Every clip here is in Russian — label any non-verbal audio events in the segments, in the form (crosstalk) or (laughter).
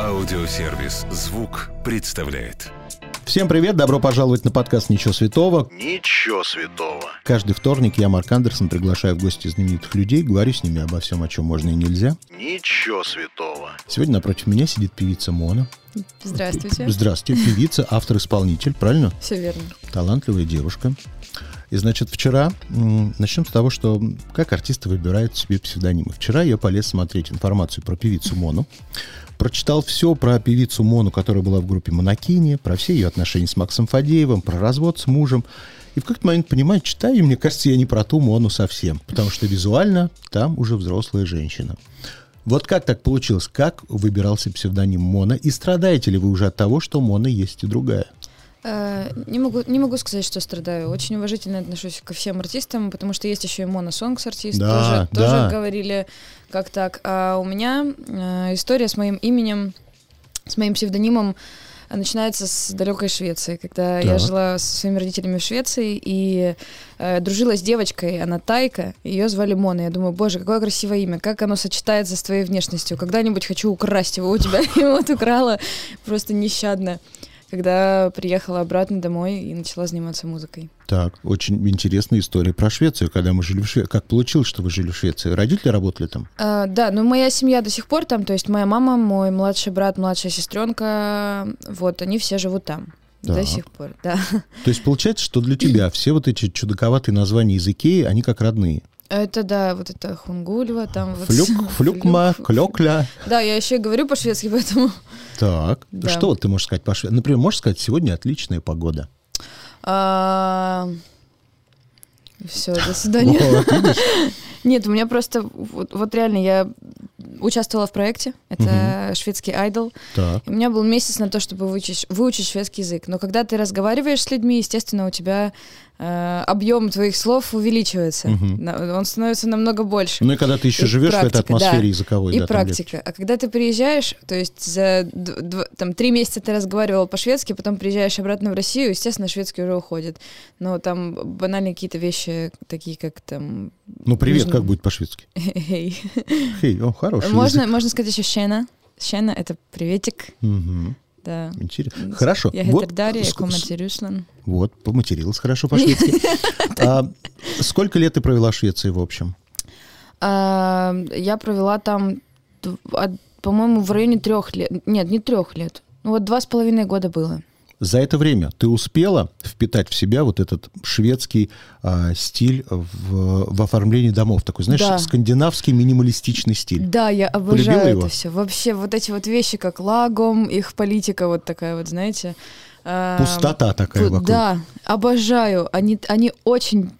Аудиосервис «Звук» представляет. Всем привет, добро пожаловать на подкаст «Ничего святого». Ничего святого. Каждый вторник я, Марк Андерсон, приглашаю в гости знаменитых людей, говорю с ними обо всем, о чем можно и нельзя. Ничего святого. Сегодня напротив меня сидит певица Мона. Здравствуйте. Здравствуйте, певица, автор-исполнитель, правильно? Все верно. Талантливая девушка. И, значит, вчера, начнем с того, что как артисты выбирают себе псевдонимы. Вчера я полез смотреть информацию про певицу Мону. Прочитал все про певицу Мону, которая была в группе Монакини, про все ее отношения с Максом Фадеевым, про развод с мужем. И в какой-то момент понимаю, читаю, и мне кажется, я не про ту Мону совсем, потому что визуально там уже взрослая женщина. Вот как так получилось? Как выбирался псевдоним Мона? И страдаете ли вы уже от того, что Мона есть и другая? Э, Не могу, не могу сказать, что страдаю. Очень уважительно отношусь ко всем артистам, потому что есть еще и моносонгс артист. Да, тоже, да. тоже говорили, как так. А у меня э, история с моим именем, с моим псевдонимом э, начинается с далекой Швеции, когда я Так. жила со своими родителями в Швеции и э, дружила с девочкой, она Тайка, ее звали Мона. Я думаю, боже, какое красивое имя, как оно сочетается с твоей внешностью. Когда-нибудь хочу украсть его у тебя, (laughs) и вот украла просто нещадно когда приехала обратно домой и начала заниматься музыкой. Так, очень интересная история про Швецию, когда мы жили в Швеции. Как получилось, что вы жили в Швеции? Родители работали там? А, да, но моя семья до сих пор там, то есть моя мама, мой младший брат, младшая сестренка, вот, они все живут там. До Так. сих пор, да. То есть получается, что для тебя (clears throat) все вот эти чудаковатые названия из Икеи, они как родные. Это да, вот это Хунгульва, там вот... Флюк, (laughs) флюкма, Флюк. клёкля. Да, я еще и говорю по-шведски, поэтому... (laughs) Так, Да. что ты можешь сказать по шведски? Например, можешь сказать, сегодня отличная погода. Все, до (laughs) свидания. Вот? Нет, у меня просто... Вот, вот реально, я участвовала в проекте. Это шведский айдол. Так. И У меня был месяц на то, чтобы выучить, выучить шведский язык. Но когда ты разговариваешь с людьми, естественно, у тебя объем твоих слов увеличивается. На- Он становится намного больше. Ну и когда ты еще И живешь в этой практика, атмосфере да. языковой, и да, практика. А когда ты приезжаешь, то есть за там, три месяца ты разговаривал по-шведски, потом приезжаешь обратно в Россию, естественно, шведский уже уходит. Но там банальные какие-то вещи, такие как там... Ну, привет, нужно- как будет по-шведски? «Хей». Хей, о, хороший Можно, язык. можно сказать еще «щена». «Щена» — это приветик, Мгм. Да. Интересно. Хорошо. Я Вот Дарья, я. Вот, поматерилась хорошо по-шведски. (laughs) А Сколько лет ты провела в Швеции, в общем? А, Я провела там, от- по-моему, в районе трех лет. Нет, не трех лет. Ну вот два с половиной года было. За это время ты успела впитать в себя вот этот шведский а, стиль в, в оформлении домов? Такой, знаешь, Да. скандинавский минималистичный стиль. Да, я Полюбила обожаю его? это все. Вообще вот эти вот вещи, как лагом, их политика вот такая вот, знаете. А, Пустота такая вокруг. Да, обожаю. Они, они очень,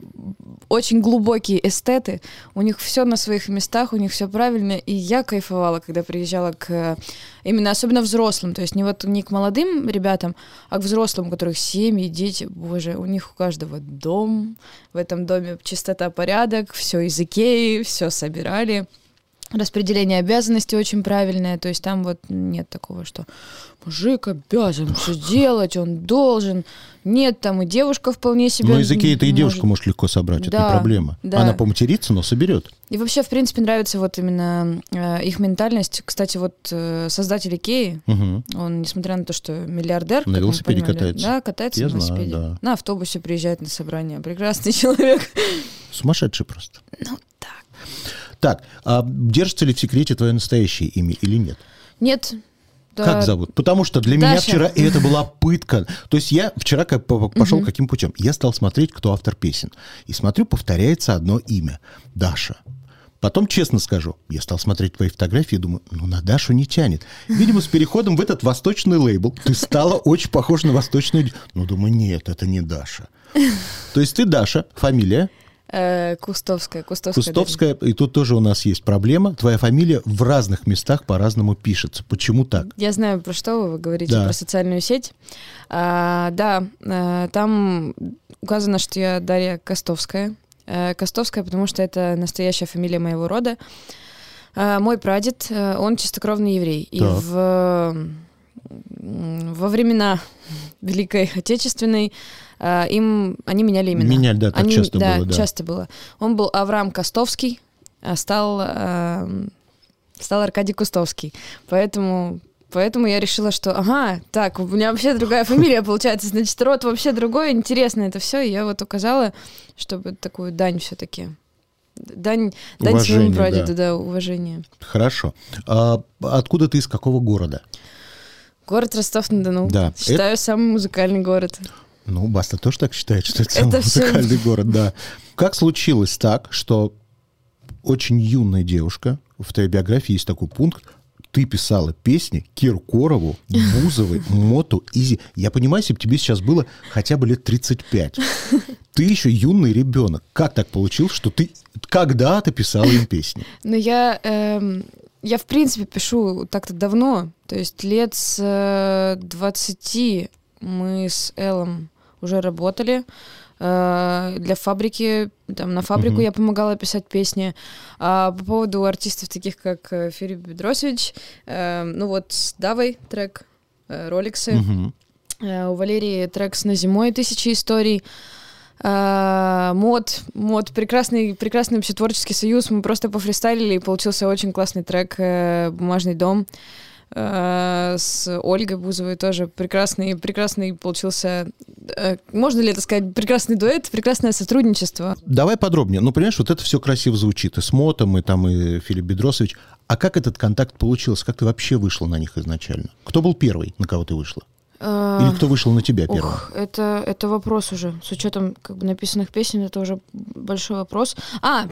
очень глубокие эстеты. У них все на своих местах, у них все правильно. И я кайфовала, когда приезжала к именно особенно взрослым. То есть не вот не к молодым ребятам, а к взрослым, у которых семьи, дети. Боже, у них у каждого дом. В этом доме чистота, порядок, все из Икеи, все собирали. Распределение обязанностей очень правильное, то есть там вот нет такого, что мужик обязан все делать, он должен. Нет, там и девушка вполне себе. Но языке это и может. девушка может легко собрать, это не Да, проблема. да. Она поматерится, но соберет. И вообще, в принципе, нравится вот именно э, их ментальность. Кстати, вот э, создатель Икеи, Мгм. он, несмотря на то, что миллиардер, На велосипеде понимали, катается. Да, катается Я на знаю, велосипеде. да. На автобусе приезжает на собрание. Прекрасный (laughs) человек. Сумасшедший просто. Ну, так. Так, а держится ли в секрете твое настоящее имя или нет? Нет. да, Как зовут? Потому что для меня Даша. вчера и это была (laughs) пытка. То есть я вчера как по- пошел Мгм. каким путем? Я стал смотреть, кто автор песен. И смотрю, повторяется одно имя. Даша. Потом, честно скажу, я стал смотреть твои фотографии и думаю, ну, на Дашу не тянет. Видимо, с переходом в этот восточный лейбл ты стала очень похожа на восточную... Ну, думаю, нет, это не Даша. То есть ты Даша, фамилия, э, Кустовская. Кустовская. Кустовская, и тут тоже у нас есть проблема. Твоя фамилия в разных местах по-разному пишется. Почему так? Я знаю, про что вы, говорите, Да. про социальную сеть. А, да, а, там указано, что я Дарья Костовская. Э, Костовская, потому что это настоящая фамилия моего рода. Мой прадед, э, он чистокровный еврей. И Так. в, во времена (laughs) Великой Отечественной им они меняли имена. Меняли, да, так Они- часто да, было, да. часто было. Он был Авраам Костовский, а стал а, стал Аркадий Кустовский. Поэтому Поэтому я решила, что, ага, так, у меня вообще другая фамилия (laughs) получается, значит, род вообще другой, интересно это все. И я вот указала, чтобы такую дань все-таки. Дань, дань своему прадеду, да. да, уважение. Хорошо. А откуда ты, из какого города? Город Ростов-на-Дону. Да. Считаю, это... самый музыкальный город. Ну, Баста тоже так считает, что это, это самый все... музыкальный город, да. Как случилось так, что очень юная девушка, в твоей биографии есть такой пункт, ты писала песни Киркорову, Бузовой, (laughs) Моту, Изи. Я понимаю, если бы тебе сейчас было хотя бы лет 35. (laughs) Ты еще юный ребенок. Как так получилось, что ты когда-то писала им песни? (laughs) Ну, я, эм, я, в принципе, пишу так-то давно. То есть лет с 20 э, мы с Эллом уже работали. Э, для фабрики, там, на фабрику uh-huh. я помогала писать песни. А по поводу артистов таких, как э, Филипп Бедросович, э, ну вот с Давой трек э, «Роликсы», uh-huh. э, у Валерии трек с «На зимой» «Тысячи историй», Uh, мод, мод, прекрасный, прекрасный вообще творческий союз. Мы просто пофристайлили, и получился очень классный трек «Бумажный дом». Э, с Ольгой Бузовой тоже прекрасный, прекрасный получился, э, можно ли это сказать, прекрасный дуэт, прекрасное сотрудничество. Давай подробнее. Ну, понимаешь, вот это все красиво звучит. И с Мотом, и там, и Филипп Бедросович. А как этот контакт получился? Как ты вообще вышла на них изначально? Кто был первый, на кого ты вышла? Или кто вышел на тебя первым? Ох, это, это вопрос уже. С учетом как бы написанных песен, это уже большой вопрос. А,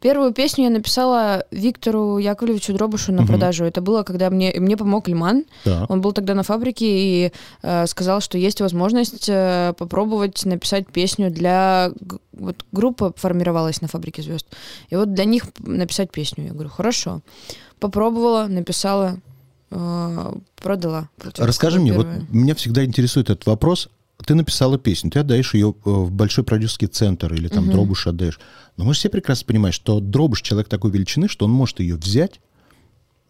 первую песню я написала Виктору Яковлевичу Дробушу на угу. продажу. Это было, когда мне, мне помог Лиман. Да. Он был тогда на фабрике и э, сказал, что есть возможность э, попробовать написать песню для... Вот группа формировалась на фабрике звезд. И вот для них написать песню. Я говорю, хорошо. Попробовала, написала, продала. Расскажи мне, вот меня всегда интересует этот вопрос. Ты написала песню, ты отдаешь ее э, в большой продюсерский центр или там угу. Дробуш отдаешь. Но мы же все прекрасно понимаем, что Дробуш человек такой величины, что он может ее взять,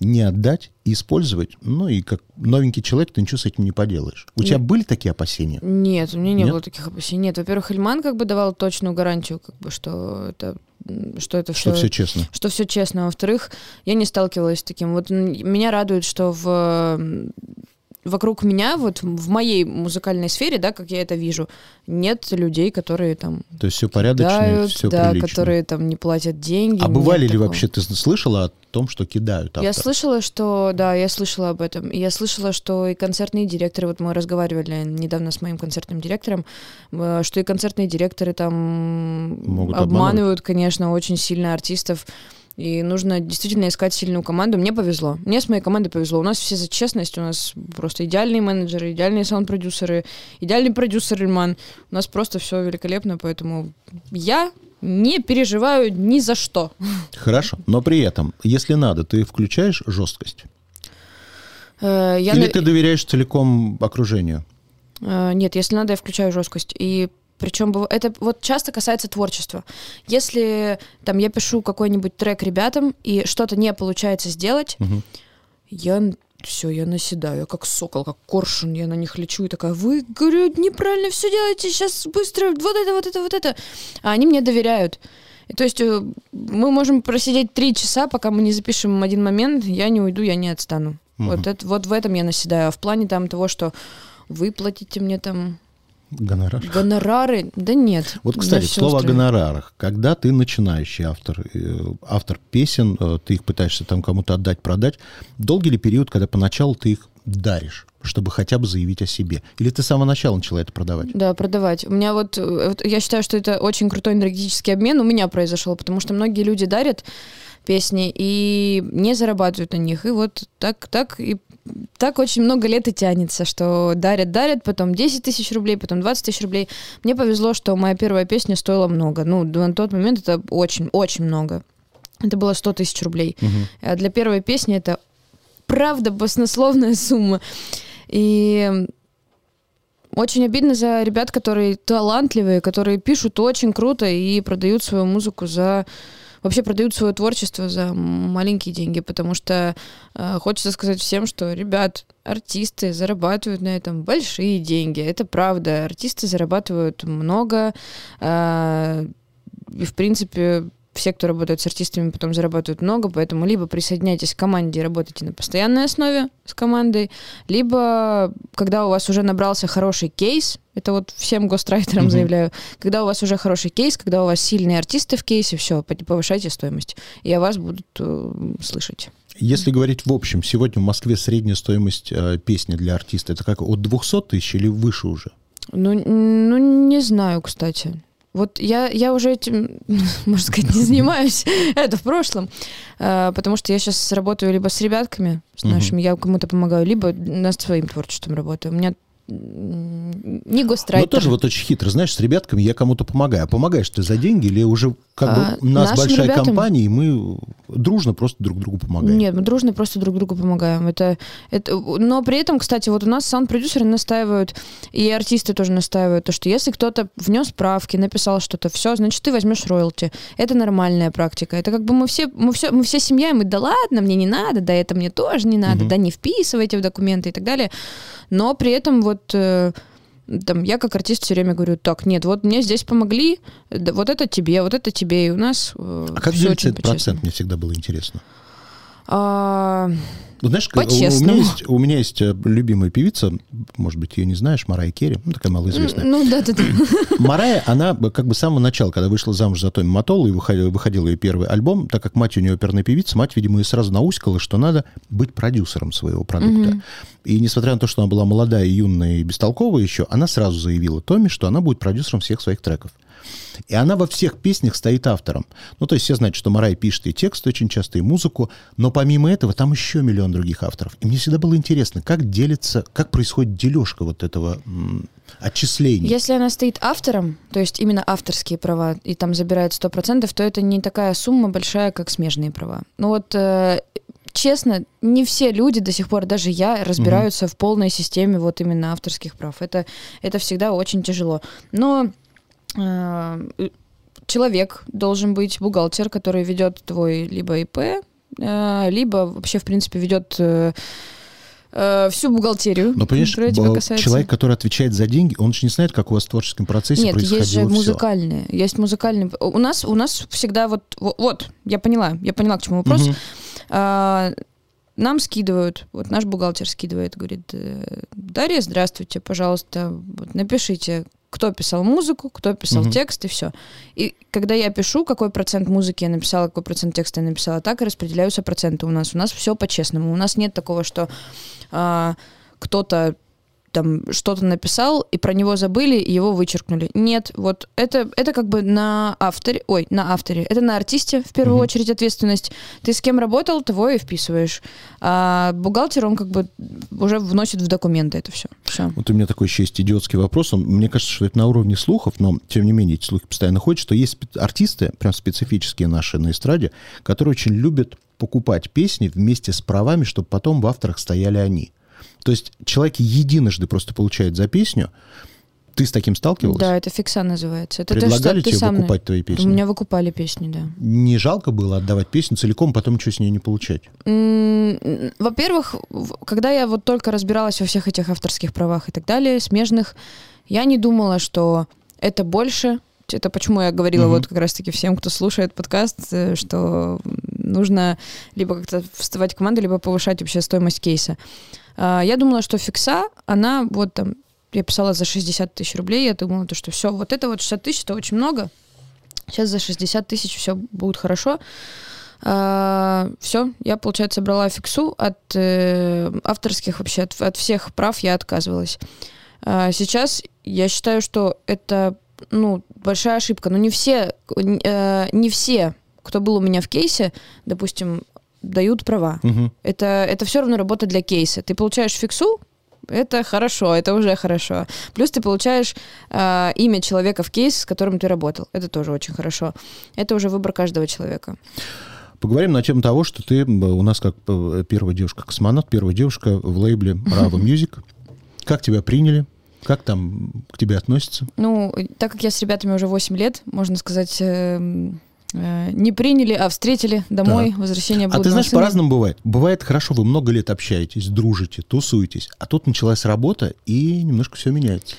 не отдать и использовать. Ну и как новенький человек ты ничего с этим не поделаешь. У Нет. тебя были такие опасения? Нет, у меня не Нет? было таких опасений. Нет, во-первых, Эльман как бы давал точную гарантию, как бы, что это что это что все, все честно. Что все честно. Во-вторых, я не сталкивалась с таким. Вот меня радует, что в вокруг меня, вот в моей музыкальной сфере, да, как я это вижу, нет людей, которые там... То есть все порядочно, кидают, все Да, прилично. которые там не платят деньги. А бывали ли такого. вообще, ты слышала о том, что кидают автор? Я слышала, что, да, я слышала об этом. Я слышала, что и концертные директоры, вот мы разговаривали недавно с моим концертным директором, э, что и концертные директоры там Могут обманывают, обманывать. конечно, очень сильно артистов. И нужно действительно искать сильную команду. Мне повезло. Мне с моей командой повезло. У нас все за честность. У нас просто идеальные менеджеры, идеальные саунд-продюсеры, идеальный продюсер Ильман. У нас просто все великолепно, поэтому я не переживаю ни за что. (laughs) Хорошо. Но при этом, если надо, ты включаешь жесткость? Э, я Или ты доверяешь целиком окружению? Э, нет, если надо, я включаю жесткость. И причем это вот часто касается творчества. Если там я пишу какой-нибудь трек ребятам, и что-то не получается сделать, угу. я все, я наседаю, я как сокол, как коршун, я на них лечу и такая, вы, говорю, неправильно все делаете, сейчас быстро, вот это, вот это, вот это. А они мне доверяют. И то есть э, мы можем просидеть три часа, пока мы не запишем один момент, я не уйду, я не отстану. Угу. Вот, это, вот в этом я наседаю. А в плане там того, что вы платите мне там Гонорар? Гонорары? Да нет. Вот, кстати, слово о гонорарах. Когда ты начинающий автор, э, автор песен, э, ты их пытаешься там кому-то отдать, продать, долгий ли период, когда поначалу ты их даришь? чтобы хотя бы заявить о себе? Или ты с самого начала начала это продавать? Да, продавать. У меня вот, э, вот я считаю, что это очень крутой энергетический обмен у меня произошел, потому что многие люди дарят песни и не зарабатывают на них. И вот так, так и так очень много лет и тянется, что дарят, дарят, потом 10 тысяч рублей, потом 20 тысяч рублей. Мне повезло, что моя первая песня стоила много. Ну, на тот момент это очень, очень много. Это было 100 тысяч рублей. Угу. А для первой песни это правда баснословная сумма. И очень обидно за ребят, которые талантливые, которые пишут очень круто и продают свою музыку за вообще продают свое творчество за маленькие деньги, потому что э, хочется сказать всем, что, ребят, артисты зарабатывают на этом большие деньги. Это правда. Артисты зарабатывают много. Э, и, в принципе, все, кто работает с артистами, потом зарабатывают много, поэтому либо присоединяйтесь к команде и работайте на постоянной основе с командой, либо когда у вас уже набрался хороший кейс, это вот всем гострайтерам mm-hmm. заявляю, когда у вас уже хороший кейс, когда у вас сильные артисты в кейсе, все, повышайте стоимость, и о вас будут э, слышать. Если говорить в общем, сегодня в Москве средняя стоимость э, песни для артиста это как от 200 тысяч или выше уже? Ну, ну, не знаю, кстати. Вот я, я уже этим, (laughs) можно сказать, не занимаюсь. (laughs) Это в прошлом. А, потому что я сейчас работаю либо с ребятками, с нашими, я кому-то помогаю, либо над своим творчеством работаю. У меня не гострайтер. Но тоже вот очень хитро, знаешь, с ребятками я кому-то помогаю. А помогаешь ты за деньги или уже как бы а, у нас большая ребятам... компания, и мы дружно просто друг другу помогаем? Нет, мы дружно просто друг другу помогаем. Это, это... Но при этом, кстати, вот у нас саунд-продюсеры настаивают, и артисты тоже настаивают, то, что если кто-то внес правки, написал что-то, все, значит, ты возьмешь роялти. Это нормальная практика. Это как бы мы все, мы все, мы все семья, и мы, да ладно, мне не надо, да это мне тоже не надо, угу. да не вписывайте в документы и так далее. Но при этом вот э, там, я как артист все время говорю, так, нет, вот мне здесь помогли, вот это тебе, вот это тебе, и у нас э, А как делится этот процент, мне всегда было интересно. А, ну, знаешь, у, меня есть, у меня есть э, любимая певица, может быть, ее не знаешь, Марая Керри, ну, такая малоизвестная. Ну, да, да, да. (laughs) Марая, она как бы с самого начала, когда вышла замуж за Томми Матолу и выходил, выходил ее первый альбом, так как мать у нее оперная певица, мать, видимо, ее сразу науськала, что надо быть продюсером своего продукта. Угу. И несмотря на то, что она была молодая, юная и бестолковая еще, она сразу заявила Томми, что она будет продюсером всех своих треков. И она во всех песнях стоит автором. Ну, то есть все знают, что Марай пишет и текст очень часто, и музыку, но помимо этого там еще миллион других авторов. И мне всегда было интересно, как делится, как происходит дележка вот этого отчисления. Если она стоит автором, то есть именно авторские права, и там забирает 100%, то это не такая сумма большая, как смежные права. Ну вот э, честно, не все люди до сих пор, даже я, разбираются угу. в полной системе вот именно авторских прав. Это, это всегда очень тяжело. Но человек должен быть бухгалтер, который ведет твой либо ИП, э, либо вообще, в принципе, ведет э, всю бухгалтерию. Но, понимаешь, человек, который отвечает за деньги, он же не знает, как у вас в творческом процессе Нет, происходило есть же музыкальные. Все. Есть музыкальные. У нас, у нас всегда вот, вот, я поняла, я поняла, к чему вопрос. Угу. А, нам скидывают, вот наш бухгалтер скидывает, говорит, Дарья, здравствуйте, пожалуйста, вот напишите, кто писал музыку, кто писал угу. текст и все. И когда я пишу, какой процент музыки я написала, какой процент текста я написала, так и распределяются проценты у нас. У нас все по-честному. У нас нет такого, что а, кто-то там что-то написал, и про него забыли, и его вычеркнули. Нет, вот это, это как бы на авторе, ой, на авторе, это на артисте в первую mm-hmm. очередь ответственность. Ты с кем работал, того и вписываешь. А бухгалтер, он как бы уже вносит в документы это все. все. Вот у меня такой еще есть идиотский вопрос. Он, мне кажется, что это на уровне слухов, но тем не менее эти слухи постоянно ходят, что есть артисты, прям специфические наши на эстраде, которые очень любят покупать песни вместе с правами, чтобы потом в авторах стояли они. То есть человек единожды просто получает за песню. Ты с таким сталкивался? Да, это фикса называется. Это Предлагали то, что тебе сам... выкупать твои песни? У меня выкупали песни, да. Не жалко было отдавать песню целиком, потом ничего с ней не получать? Во-первых, когда я вот только разбиралась во всех этих авторских правах и так далее, смежных, я не думала, что это больше, это почему я говорила угу. вот как раз-таки всем, кто слушает подкаст, э, что нужно либо как-то вставать в команду, либо повышать вообще стоимость кейса. А, я думала, что фикса, она вот там, я писала за 60 тысяч рублей, я думала, то, что все, вот это вот 60 тысяч, это очень много. Сейчас за 60 тысяч все будет хорошо. Uh, все, я, получается, брала фиксу от э, авторских вообще, от, от всех прав я отказывалась. Uh, сейчас я считаю, что это ну, большая ошибка. Но не все, э, не все, кто был у меня в кейсе, допустим, дают права. Угу. Это, это все равно работа для кейса. Ты получаешь фиксу, это хорошо, это уже хорошо. Плюс ты получаешь э, имя человека в кейс, с которым ты работал. Это тоже очень хорошо. Это уже выбор каждого человека. Поговорим на тему того, что ты у нас как э, первая девушка-космонавт, первая девушка в лейбле Bravo Music. Как тебя приняли? Как там к тебе относятся? Ну, так как я с ребятами уже 8 лет, можно сказать, э, Э, не приняли, а встретили домой, да. возвращение А ты знаешь, по-разному бывает. Бывает хорошо, вы много лет общаетесь, дружите, тусуетесь, а тут началась работа, и немножко все меняется.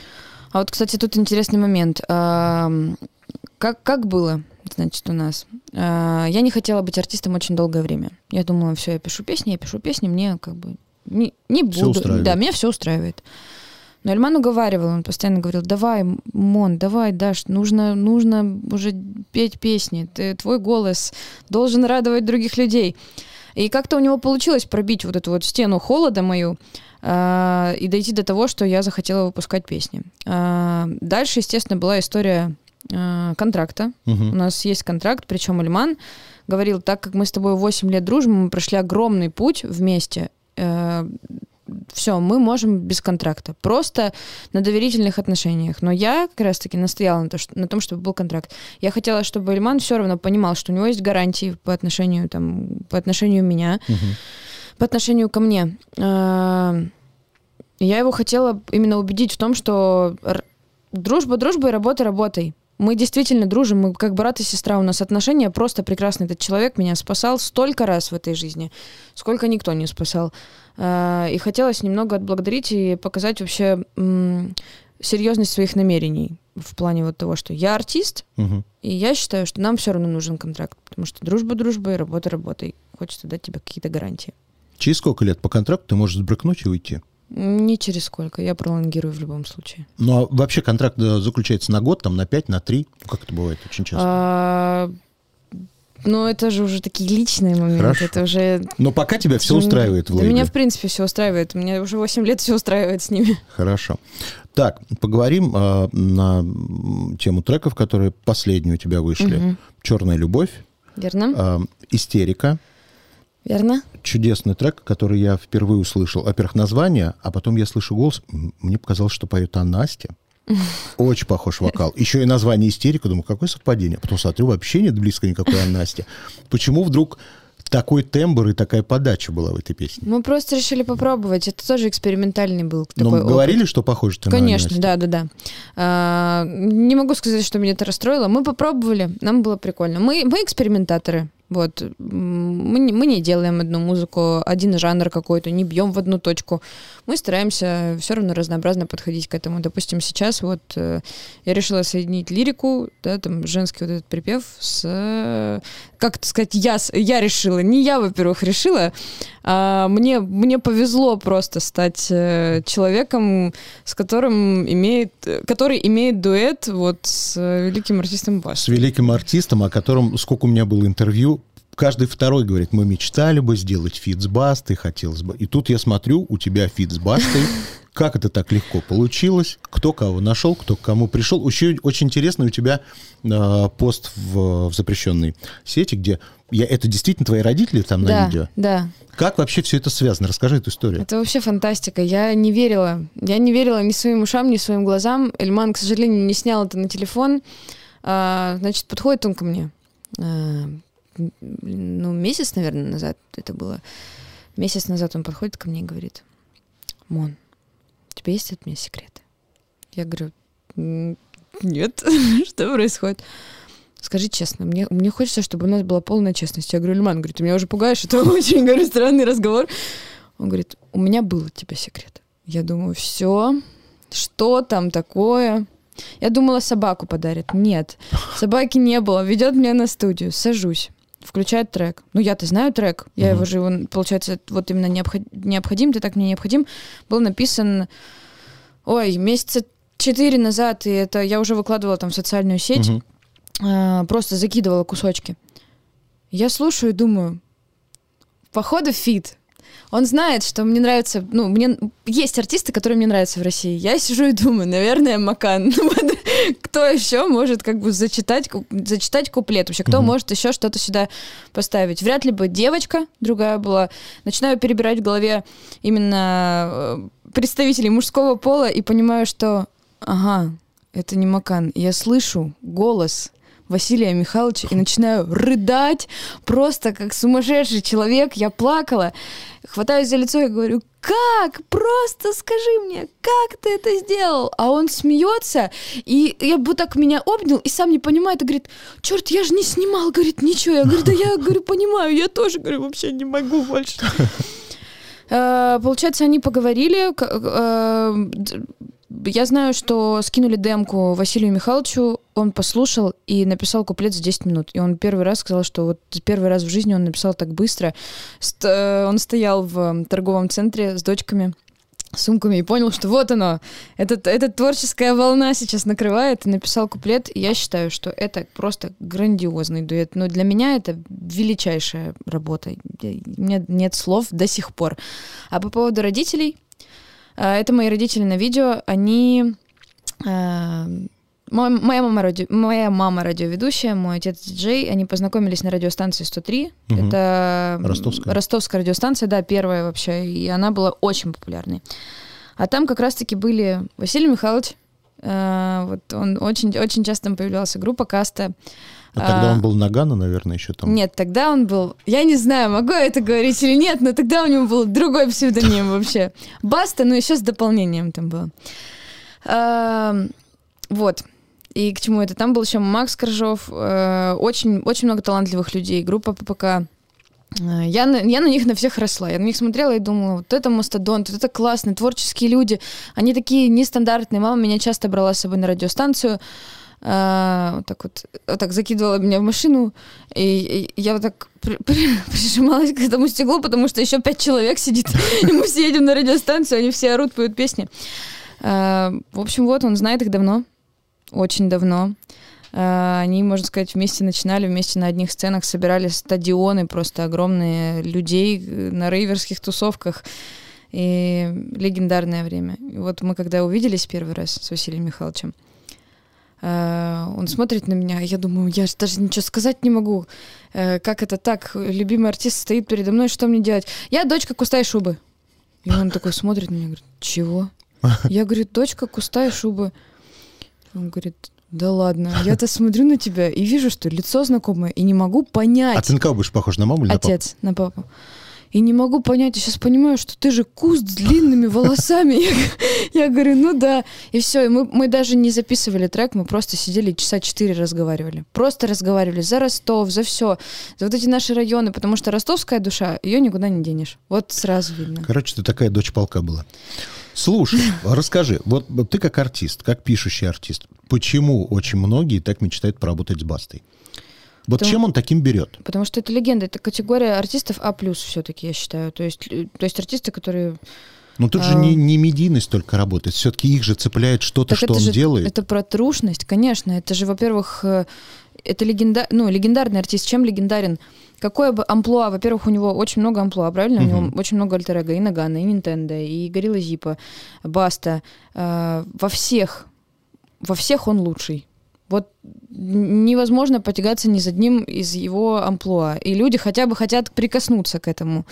А вот, кстати, тут интересный момент. как, как было, значит, у нас? А, я не хотела быть артистом очень долгое время. Я думала, все, я пишу песни, я пишу песни, мне как бы не, не буду. Да, меня все устраивает. Но Эльман уговаривал, он постоянно говорил, давай, Мон, давай, Даш, нужно, нужно уже петь песни, ты, твой голос должен радовать других людей. И как-то у него получилось пробить вот эту вот стену холода мою а, и дойти до того, что я захотела выпускать песни. А, дальше, естественно, была история а, контракта. Мгм. У нас есть контракт, причем Альман говорил, так как мы с тобой 8 лет дружим, мы прошли огромный путь вместе, все, мы можем без контракта. Просто на доверительных отношениях. Но я как раз-таки настояла на, то, что- на том, чтобы был контракт. Я хотела, чтобы Альман все равно понимал, что у него есть гарантии по отношению, там, по отношению меня, Мгм. по отношению ко мне. А, Я его хотела именно убедить в том, что дружба дружбой, работа работой. Мы действительно дружим, мы как брат и сестра, у нас отношения просто прекрасные. Этот человек меня спасал столько раз в этой жизни, сколько никто не спасал. А, И хотелось немного отблагодарить и показать вообще серьезность своих намерений в плане вот того, что я артист, Мгм. и я считаю, что нам все равно нужен контракт, потому что дружба дружбой, работа работой. Хочется дать тебе какие-то гарантии. Через сколько лет по контракту ты можешь сбрыкнуть и уйти? Не через сколько, я пролонгирую в любом случае. Ну, а вообще контракт э, заключается на год, там, на пять, на три? Как это бывает очень часто? А, ну, это же уже такие личные моменты. Хорошо. Это уже... Но пока тебя все устраивает в Да лейбле. меня, в принципе, все устраивает. Мне уже 8 лет все устраивает с ними. (laughs) Хорошо. Так, поговорим а, на тему треков, которые последние у тебя вышли. «Черная любовь», Верно? а, «Истерика», Верно? Чудесный трек, который я впервые услышал. Во-первых, название, а потом я слышу голос. Мне показалось, что поет Настя. (laughs) Очень похож вокал. Еще и название «Истерика». Думаю, какое совпадение. Потом смотрю, вообще нет близко никакой Насти. Почему вдруг такой тембр и такая подача была в этой песне? Мы просто решили попробовать. Это тоже экспериментальный был Но такой опыт. говорили, что похоже ты на Конечно, Настю? да, да, да. А, не могу сказать, что меня это расстроило. Мы попробовали, нам было прикольно. Мы, мы экспериментаторы. Вот. Мы не, мы не делаем одну музыку, один жанр какой-то, не бьем в одну точку. Мы стараемся все равно разнообразно подходить к этому. Допустим, сейчас вот э, я решила соединить лирику, да, там женский вот этот припев с... э, Как это сказать, я, я решила. Не я, во-первых, решила, а мне, мне повезло просто стать э, человеком, с которым имеет, который имеет дуэт вот с э, великим артистом Бас. с великим артистом, о котором сколько у меня было интервью, каждый второй говорит, мы мечтали бы сделать feat с Бастой, хотелось бы. И тут я смотрю, у тебя feat с Бастой. Как это так легко получилось? Кто кого нашел, кто к кому пришел? Еще очень интересно у тебя э, пост в, в запрещенной сети, где я, это действительно твои родители там на Да, видео. да. Как вообще все это связано? Расскажи эту историю. Это вообще фантастика. Я не верила. Я не верила ни своим ушам, ни своим глазам. Эльман, к сожалению, не снял это на телефон. А, значит, подходит он ко мне. А, ну, месяц, наверное, назад это было. Месяц назад он подходит ко мне и говорит, Мон, тебя есть от меня секреты? Я говорю, «М, нет, (laughs) что происходит? Скажи честно, мне, мне хочется, чтобы у нас была полная честность. Я говорю, Лиман, говорит, ты меня уже пугаешь, это (laughs) очень говорю, странный разговор. Он говорит, у меня был от тебя секрет. Я думаю, все, что там такое? Я думала, собаку подарят. Нет, собаки не было. Ведет меня на студию, сажусь. Включает трек. Ну, я-то знаю трек. Я его же, он, получается, вот именно необход- необходим, ты так мне необходим. Был написан, ой, месяца четыре назад, и это я уже выкладывала там в социальную сеть Мгм. а, просто закидывала кусочки. Я слушаю и думаю, походу feat. Он знает, что мне нравится, ну, мне есть артисты, которые мне нравятся в России. Я сижу и думаю, наверное, Макан. (laughs) Кто еще может как бы зачитать, зачитать куплет? Вообще, кто Мгм. может еще что-то сюда поставить? Вряд ли бы девочка другая была. Начинаю перебирать в голове именно э, представителей мужского пола и понимаю, что, ага, это не Макан. Я слышу голос Василия Михайловича и начинаю рыдать просто как сумасшедший человек. Я плакала, хватаюсь за лицо и говорю, как? Просто скажи мне, как ты это сделал? А он смеется, и я бы так меня обнял, и сам не понимает, и говорит, черт, я же не снимал, говорит, ничего. Я говорю, да я, говорю, понимаю, я тоже, говорю, вообще не могу больше. (laughs) Э, Получается, они поговорили. Я знаю, что скинули демку Василию Михайловичу. он послушал и написал куплет за 10 минут. И он первый раз сказал, что вот первый раз в жизни он написал так быстро. Ст- э, он стоял в торговом центре с дочками сумками и понял, что вот оно, этот, эта творческая волна сейчас накрывает, и написал куплет. И я считаю, что это просто грандиозный дуэт. Но для меня это величайшая работа. У меня нет слов до сих пор. А по поводу родителей, это мои родители на видео, они... э, Моя мама, радио, моя мама радиоведущая, мой отец диджей, они познакомились на радиостанции 103. Угу. Это Ростовская. Ростовская радиостанция, да, первая вообще, и она была очень популярной. А там как раз-таки были Василий Михайлович, э, вот он очень, очень часто там появлялся, группа Каста. А тогда он был Нагана, наверное, еще там. Нет, тогда он был... Я не знаю, могу я это говорить или нет, но тогда у него был другой псевдоним (laughs) вообще. Баста, но еще с дополнением там было. Вот. И к чему это? Там был еще Макс Коржов, э, очень, очень много талантливых людей, группа ППК. Я на, я на них на всех росла. Я на них смотрела и думала, вот это мастодонт, вот это классные, творческие люди. Они такие нестандартные. Мама меня часто брала с собой на радиостанцию. А, вот так вот, вот так закидывала меня в машину, и, и я вот так при, (laughs) при, прижималась к этому стеклу, потому что еще пять человек сидит, и мы все едем на радиостанцию, они все орут, поют песни. А, в общем, вот, он знает их давно, очень давно. А, они, можно сказать, вместе начинали, вместе на одних сценах собирали стадионы просто огромные людей на рейверских тусовках. И легендарное время. И вот мы когда увиделись первый раз с Василием Михайловичем, а, он смотрит на меня, я думаю, я же даже ничего сказать не могу. Э, как это так? Любимый артист стоит передо мной, что мне делать? Я дочка куста и шубы. И он такой смотрит на меня, говорит, чего? Я говорю, дочка куста и шубы. Он говорит, да ладно, я-то смотрю на тебя и вижу, что лицо знакомое, и не могу понять. А ты на кого будешь похож, на маму или Отец, на папу? на папу. И не могу понять, я сейчас понимаю, что ты же куст с длинными волосами. Я, я говорю, ну да. И все, и мы, мы даже не записывали трек, мы просто сидели часа четыре разговаривали. Просто разговаривали за Ростов, за все, за вот эти наши районы, потому что ростовская душа, ее никуда не денешь. Вот сразу видно. Короче, ты такая дочь полка была. Слушай, расскажи, вот ты как артист, как пишущий артист, почему очень многие так мечтают поработать с Бастой? Вот потому, чем он таким берет? Потому что это легенда, это категория артистов А+, все-таки, я считаю. То есть, то есть артисты, которые... Но тут а... же не, не медийность только работает, все-таки их же цепляет что-то, что он же, делает. Это про трушность, конечно. Это же, во-первых, это легенда... ну, легендарный артист. Чем легендарен? Какое бы амплуа, во-первых, у него очень много амплуа, правильно? Uh-huh. У него очень много альтер и Нагана, и Нинтендо, и Горилла Зипа, Баста. Э, во всех, во всех он лучший. Вот невозможно потягаться ни за одним из его амплуа. И люди хотя бы хотят прикоснуться к этому.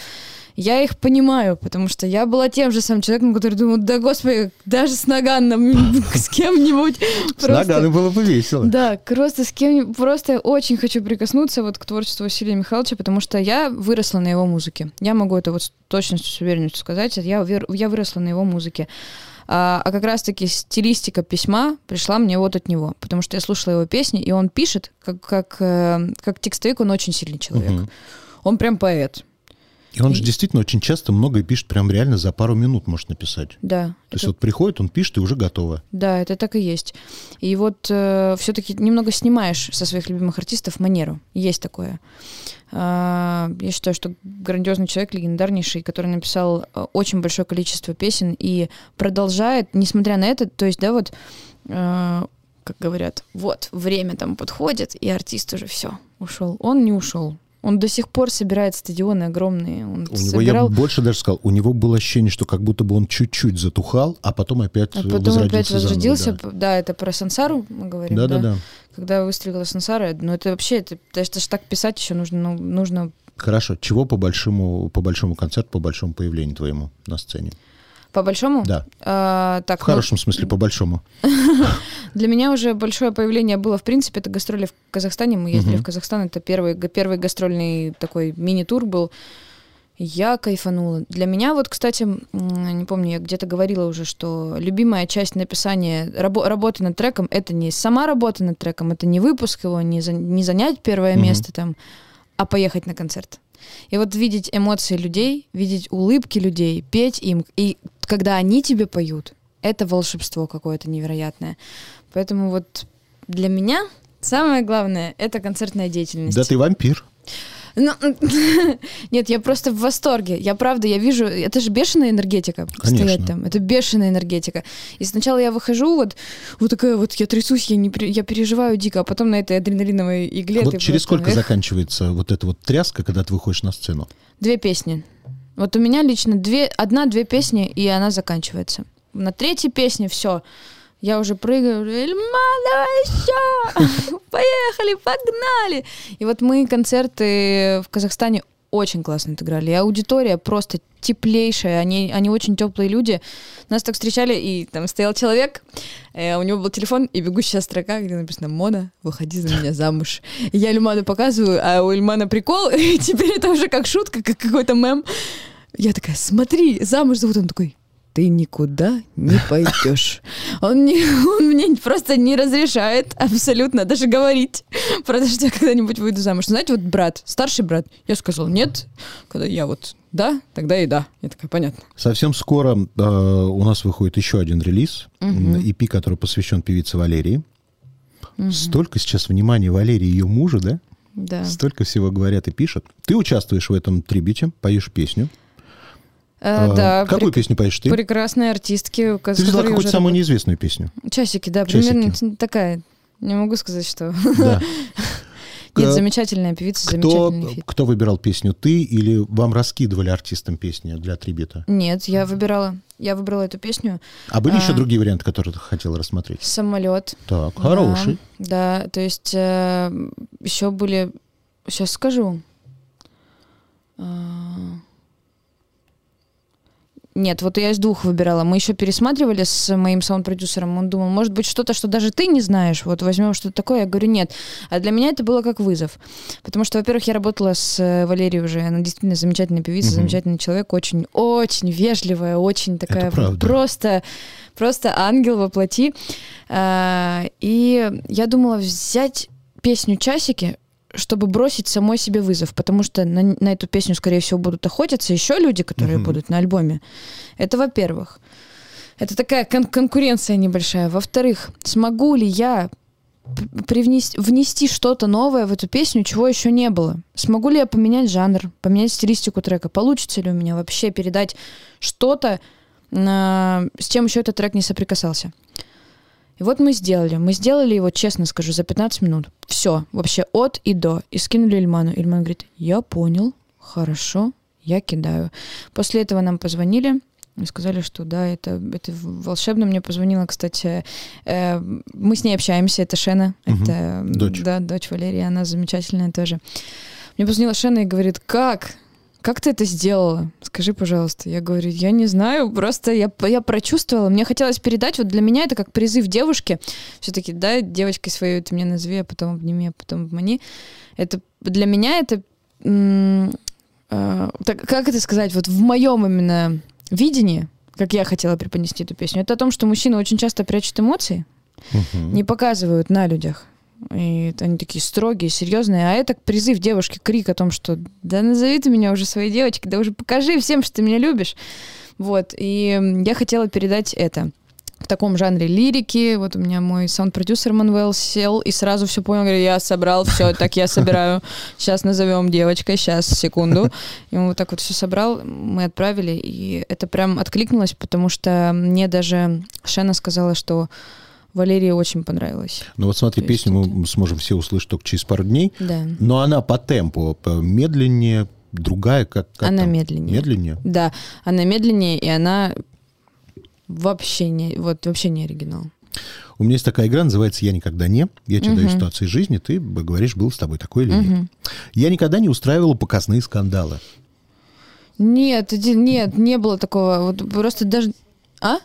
Я их понимаю, потому что я была тем же самым человеком, который думал, да господи, даже с Наганом, (laughs) с кем-нибудь. С Наганом было бы весело. Да, просто с кем просто очень хочу прикоснуться вот к творчеству Василия Михайловича, потому что я выросла на его музыке. Я могу это вот с точностью, с уверенностью сказать. Я, я выросла на его музыке. А, а как раз-таки стилистика письма пришла мне вот от него, потому что я слушала его песни, и он пишет, как, как, э, как текстовик, он очень сильный человек. Угу. Он прям поэт. И он же действительно очень часто многое пишет, прям реально за пару минут может написать. Да. То это... есть вот приходит, он пишет, и уже готово. Да, это так и есть. И вот э, все-таки немного снимаешь со своих любимых артистов манеру. Есть такое. Э, я считаю, что грандиозный человек, легендарнейший, который написал э, очень большое количество песен и продолжает, несмотря на это, то есть, да, вот, э, как говорят, вот, время там подходит, и артист уже все, ушел. Он не ушел он до сих пор собирает стадионы огромные. Он у него, я больше даже сказал, у него было ощущение, что как будто бы он чуть-чуть затухал, а потом опять а потом возродился. опять возродился. Заново, да. да, это про сансару мы говорим. Да, да, да. да. Когда выстрелила сансара, ну, это вообще, это, это же так писать еще нужно, ну, нужно. Хорошо. Чего по большому, по большому концерту, по большому появлению твоему на сцене? По большому? Да. А, так, в хорошем ну... смысле, по большому. (laughs) Для меня уже большое появление было, в принципе, это гастроли в Казахстане. Мы ездили в Казахстан, это первый, первый гастрольный такой мини-тур был. Я кайфанула. Для меня вот, кстати, не помню, я где-то говорила уже, что любимая часть написания рабо- работы над треком это не сама работа над треком, это не выпуск его, не, за- не занять первое uh-huh. место там, а поехать на концерт. И вот видеть эмоции людей, видеть улыбки людей, петь им, и когда они тебе поют, это волшебство какое-то невероятное. Поэтому вот Для меня самое главное — это концертная деятельность. Да ты вампир. Ну, (laughs) нет, я просто в восторге. Я правда, я вижу, это же бешеная энергетика. Конечно. Стоять там. Это бешеная энергетика. И сначала я выхожу, вот, вот такая вот, я трясусь, я, не, я переживаю дико, а потом на этой адреналиновой игле вот ты через просто, сколько эх, заканчивается вот эта вот тряска, когда ты выходишь на сцену? Две песни. Вот у меня лично две, одна-две песни, и она заканчивается. На третьей песне все. Я уже прыгаю, уже, «Эльман, давай еще! Поехали, погнали! И вот мы концерты в Казахстане очень классно отыграли. И аудитория просто теплейшая, они, они очень теплые люди. Нас так встречали, и там стоял человек, э, у него был телефон и бегущая строка, где написано «Мона, выходи за меня замуж». И я Ильману показываю, а у Ильмана прикол, (laughs) и теперь это уже как шутка, как какой-то мем. Я такая, смотри, замуж зовут. Он такой, ты никуда не пойдешь. Он, не, он мне просто не разрешает абсолютно даже говорить про то, что я когда-нибудь выйду замуж. Знаете, вот брат, старший брат, я сказал нет, когда я вот да, тогда и да. Я такая, понятно. Совсем скоро э, у нас выходит еще один релиз, Мгм. EP, который посвящен певице Валерии. Столько сейчас внимания Валерии и ее мужа, да? Да. Столько всего говорят и пишут. Ты участвуешь в этом трибюте, поешь песню. Э, А, да, Какую прек- песню поешь ты? прекрасные артистки, Ты взяла какую-то самую неизвестную песню. Часики, да, Часики. примерно такая. Не могу сказать, что... Да. (laughs) Нет, замечательная певица, Кто, замечательный фит. кто выбирал песню? Ты или вам раскидывали артистам песни для трибюта? Нет, я выбирала. Я выбрала эту песню. А были А. еще другие варианты, которые ты хотела рассмотреть? Самолет. Так, хороший. Да, да, то есть э, еще были. Сейчас скажу. А, Нет, вот я из двух выбирала. Мы еще пересматривали с моим саунд-продюсером. Он думал, может быть, что-то, что даже ты не знаешь. Вот возьмем что-то такое. Я говорю, нет. А для меня это было как вызов. Потому что, во-первых, я работала с э, Валерией уже. Она действительно замечательная певица, Мгм. замечательный человек. Очень, очень вежливая, очень такая просто, просто ангел во плоти. А, И я думала взять песню «Часики», чтобы бросить самой себе вызов, потому что на, на эту песню, скорее всего, будут охотиться еще люди, которые Мгм. будут на альбоме. Это во-первых. Это такая кон- конкуренция небольшая. Во-вторых, смогу ли я привнести, внести что-то новое в эту песню, чего еще не было? Смогу ли я поменять жанр, поменять стилистику трека? Получится ли у меня вообще передать что-то, на- с чем еще этот трек не соприкасался? И вот мы сделали. Мы сделали его, честно скажу, за 15 минут. Все, вообще от и до. И скинули Ильману. Ильман говорит, я понял, хорошо, я кидаю. После этого нам позвонили и сказали, что да, это, это волшебно. Мне позвонила, кстати, э, мы с ней общаемся, это Шена, Мгм. это Дочь. Да, дочь Валерии, она замечательная тоже. Мне позвонила Шена и говорит, как? Как ты это сделала? Скажи, пожалуйста. Я говорю, я не знаю, просто я, я прочувствовала. Мне хотелось передать, вот для меня это как призыв девушке. Все-таки, да, девочкой своей ты меня назови, а потом обними, а потом обмани. Это для меня это... э, так, как это сказать? Вот в моем именно видении, как я хотела преподнести эту песню, это о том, что мужчины очень часто прячут эмоции, Мгм. не показывают на людях. И они такие строгие, серьезные. А это призыв девушки, крик о том, что да назови ты меня уже своей девочкой, да уже покажи всем, что ты меня любишь. Вот. И я хотела передать это в таком жанре лирики. Вот у меня мой саунд-продюсер Мануэл сел и сразу все понял, говорит, я собрал все, так я собираю. Сейчас назовем девочкой, сейчас, секунду. И он вот так вот все собрал, мы отправили, и это прям откликнулось, потому что мне даже Шена сказала, что Валерии очень понравилось. Ну вот смотри, То песню мы сможем все услышать только через пару дней, Да. но она по темпу медленнее, другая, как, как Она там? медленнее. Медленнее? Да, она медленнее, и она вообще не, вот, вообще не оригинал. У меня есть такая игра, называется «Я никогда не». Я тебе даю Мгм. ситуации жизни, ты говоришь, был с тобой такой или нет. Мгм. Я никогда не устраивала показные скандалы. Нет, нет, не было такого. Вот просто даже... А?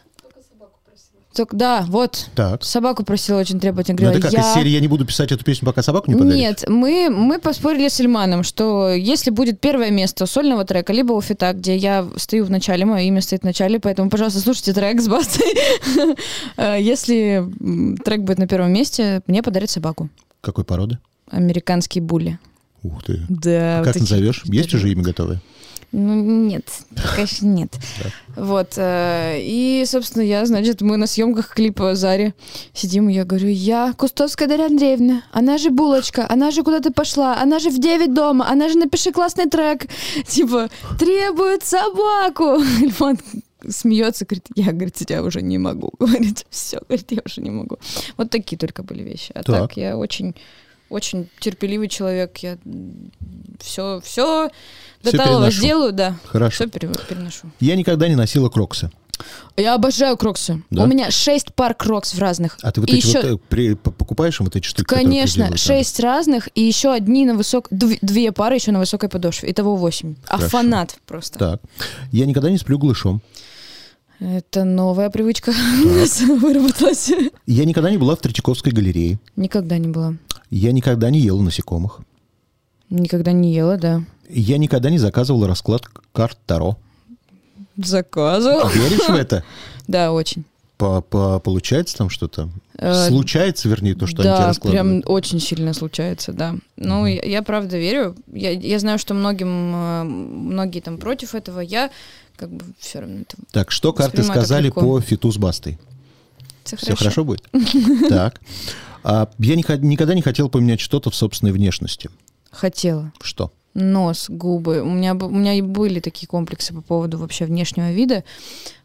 Только, да, вот. Так. Собаку просила очень требовательно. Ну, это Говорила, как из я... серии «Я не буду писать эту песню, пока собаку не подаришь»? Нет, мы, мы поспорили с Ильманом, что если будет первое место сольного трека, либо у фита, где я стою в начале, мое имя стоит в начале, поэтому, пожалуйста, слушайте трек с бастой. (laughs) Э, Если трек будет на первом месте, мне подарят собаку. Какой породы? Американские були. Ух ты. Да. А вот как такие назовешь? Есть уже имя готовое? Ну, нет, конечно, нет. Вот. э, И, собственно, я, значит, мы на съемках клипа Зари сидим, и я говорю, я Кустовская Дарья Андреевна, она же Булочка, она же куда-то пошла, она же в 9 дома, она же напиши классный трек, типа, требует собаку. (laughs) Ильфан смеется, говорит, я, говорит, тебя уже не могу, (laughs) говорит, все, говорит, я уже не могу. Вот такие только были вещи. А Так. так, я очень, очень терпеливый человек, я все, все до талого переношу. сделаю, да. Хорошо. Все переношу. Я никогда не носила кроксы. Я обожаю кроксы. Да? У меня шесть пар крокс в разных. А ты вот И эти еще- вот э, при- покупаешь им вот эти штуки? Конечно, приделывают шесть разных и еще одни на высок... дв- Две пары еще на высокой подошве. Итого восемь. А фанат просто. Так. Я никогда не сплю голышом. Это новая привычка у нас (laughs) выработалась. Я никогда не была в Третьяковской галерее. Никогда не была. Я никогда не ела насекомых. Никогда не ела, да. Я никогда не заказывала расклад карт Таро. Заказывала. Веришь в это? (laughs) Да, очень. По- по- Получается там что-то? Э, Случается, вернее, то, что они тебе да, раскладывают? прям очень сильно случается, да. Ну, я, я правда верю. Я, я знаю, что многим, э, многие там против этого. Я как бы все равно это, Так, что карты сказали по фиту с бастой? Все Все хорошо будет? (laughs) Так. А я ни- никогда не хотел поменять что-то в собственной внешности. Хотела. Что? Нос, губы. У меня, у меня и были такие комплексы по поводу вообще внешнего вида.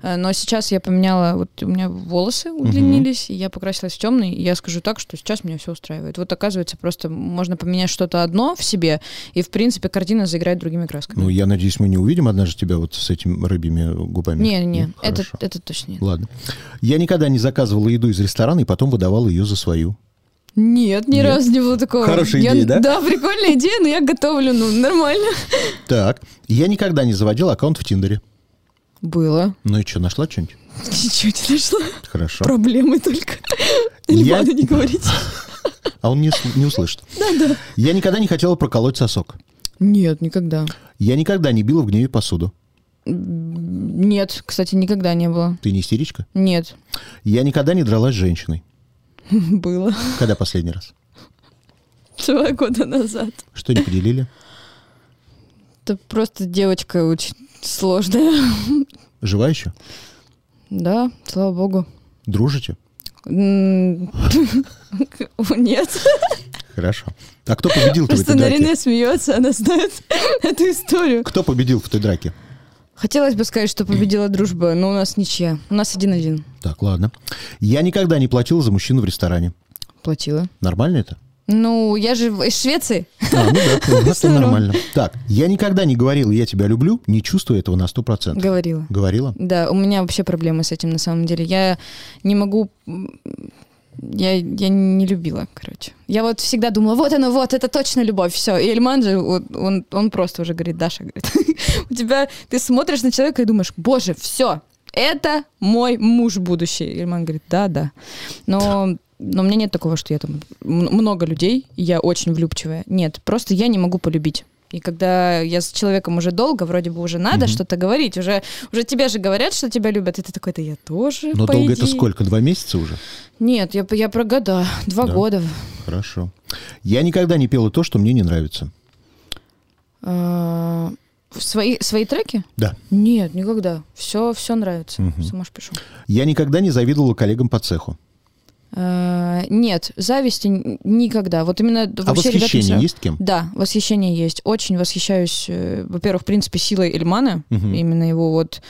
Э, Но сейчас я поменяла, вот у меня волосы удлинились, и я покрасилась в темный, и я скажу так, что сейчас меня все устраивает. Вот оказывается, просто можно поменять что-то одно в себе, и в принципе картина заиграет другими красками. Ну, я надеюсь, мы не увидим однажды тебя вот с этими рыбьими губами. Не-не, Ну, это, хорошо. это точно нет. Ладно. Я никогда не заказывала еду из ресторана и потом выдавала ее за свою. Нет, ни Нет? разу не было такого. Хорошая Я- идея, да? Да, прикольная идея, но я готовлю, ну, нормально. Так. Я никогда не заводила аккаунт в Тиндере. Было. Ну и что, нашла что-нибудь? Ничего не нашла. Хорошо. Проблемы только. Я- Ильману не (laughs) говорите. А он не, не услышит. Да-да. Я никогда не хотела проколоть сосок. Нет, никогда. Я никогда не била в гневе посуду. Нет, кстати, никогда не было. Ты не истеричка? Нет, Я никогда не дралась с женщиной. (laughs) было. Когда последний раз? Два года назад. Что не поделили? Это просто девочка очень сложная. Жива еще? Да, слава богу. Дружите? (laughs) Нет. Хорошо. А кто победил в Просто этой драке? Нарине смеется, она знает (laughs) эту историю. Кто победил в той драке? Хотелось бы сказать, что победила дружба, но у нас ничья. У нас один-один. Так, ладно. Я никогда не платил за мужчину в ресторане. Платила. Нормально это? Ну, я же из Швеции. А, ну да, у (laughs) нас это нормально. Так, я никогда не говорил «я тебя люблю», не чувствуя этого на 100%. Говорила. Говорила? Да, у меня вообще проблемы с этим на самом деле. Я не могу... Я, я не любила, короче. Я вот всегда думала, вот оно, вот, это точно любовь, все. И Эльман же, вот, он, он просто уже говорит, Даша, говорит, (laughs) у тебя, ты смотришь на человека и думаешь, боже, все, это мой муж будущий. Эльман говорит, да, да. Но, но у меня нет такого, что я там много людей, я очень влюбчивая. Нет, просто я не могу полюбить. И когда я с человеком уже долго, вроде бы уже надо Мгм. что-то говорить, уже, уже тебе же говорят, что тебя любят, и ты такой, да я тоже, Но по долго это идее». сколько? Два месяца уже? Нет, я, я про года, два Да. года. Хорошо. Я никогда не пела то, что мне не нравится. А, Свои, свои треки? Да. Нет, никогда. Все, все нравится. Мгм. Сама ж пишу. Я никогда не завидовала коллегам по цеху. А, Нет, зависти никогда. Вот именно А вообще восхищение всё- есть кем? Да, восхищение есть. Очень восхищаюсь, э, во-первых, в принципе, силой Эльмана, Мгм. именно его вот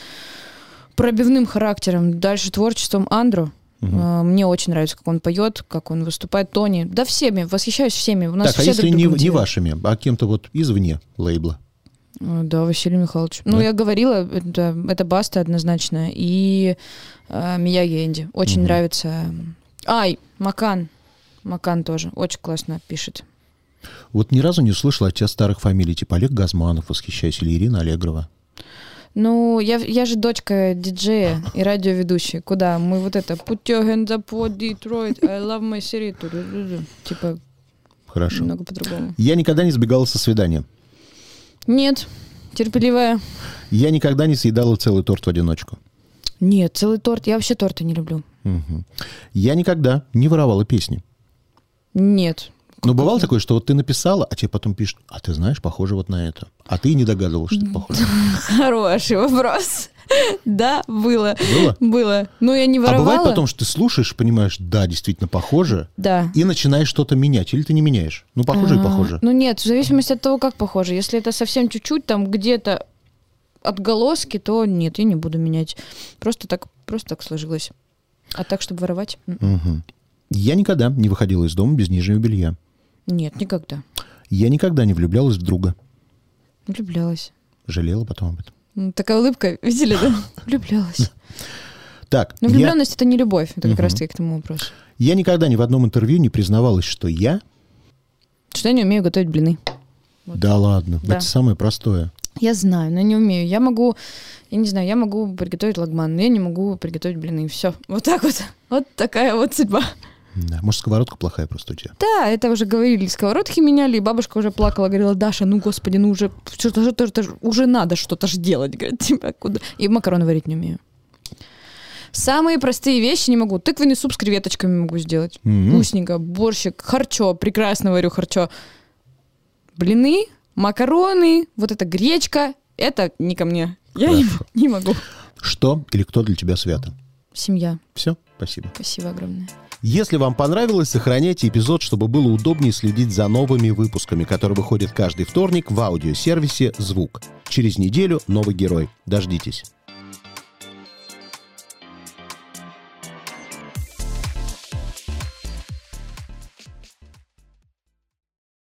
пробивным характером. Дальше творчеством Андро. Мгм. А, Мне очень нравится, как он поет, как он выступает. Тони. Да всеми, восхищаюсь всеми. У нас Так, а все если друг не, не вашими, а кем-то вот извне лейбла? А, Да, Василий Михайлович. Ну, Да? я говорила, это, это Баста однозначно. И э, Мияги Энди. Очень Мгм. нравится. Ай, Макан. Макан тоже. Очень классно пишет. Вот ни разу не услышала от тебя старых фамилий, типа Олег Газманов, восхищаюсь, или Ирина Аллегрова. Ну, я, я же дочка диджея и радиоведущей. Куда? Мы вот это Put your hands up for Detroit, I love my city. Типа, Хорошо. немного по-другому. Я никогда не сбегала со свидания. Нет, терпеливая. Я никогда не съедала целый торт в одиночку. Нет, целый торт. Я вообще торты не люблю. Я никогда не воровала песни. Нет. Но бывало такое, что вот ты написала, а тебе потом пишут, а ты знаешь, похоже вот на это. А ты и не догадывалась, что это похоже. (laughs) Хороший вопрос. Да, было. Было? Было. Ну, я не А воровала. бывает потом, что ты слушаешь, понимаешь, да, действительно похоже, Да. и начинаешь что-то менять. Или ты не меняешь? Ну, похоже и А, похоже. Ну нет, в зависимости от того, как похоже. Если это совсем чуть-чуть, там где-то отголоски, то нет, я не буду менять. Просто так, просто так сложилось. А так, чтобы воровать? Мгм. Я никогда не выходила из дома без нижнего белья. Нет, никогда. Я никогда не влюблялась в друга. Влюблялась. Жалела потом об этом. М, Такая улыбка, видели, да? (laughs) Влюблялась. Так, Но я, влюбленность это не любовь. Это как Мгм. раз-таки к тому вопросу. я никогда ни в одном интервью не признавалась, что я... Что я не умею готовить блины. Вот. Да ладно, Да. это самое простое. Я знаю, но не умею. Я могу, я не знаю, я могу приготовить лагман, но я не могу приготовить блины. Все. Вот так вот. (laughs) Вот такая вот судьба. Да, может, сковородка плохая просто у тебя. Да, это уже говорили, сковородки меняли, и бабушка уже плакала, говорила, Даша, ну, господи, ну уже, что-то, что-то, что-то уже надо что-то же делать, (laughs) говорит, типа, куда? И макароны варить не умею. Самые простые вещи не могу. Тыквенный суп с креветочками могу сделать. М. Вкусненько, борщик, харчо, прекрасно варю харчо. Блины, макароны, вот эта гречка, это не ко мне. Я не, не могу. Что или кто для тебя свято? Семья. Все, спасибо. Спасибо огромное. Если вам понравилось, сохраняйте эпизод, чтобы было удобнее следить за новыми выпусками, которые выходят каждый вторник в аудиосервисе «Звук». Через неделю новый герой. Дождитесь.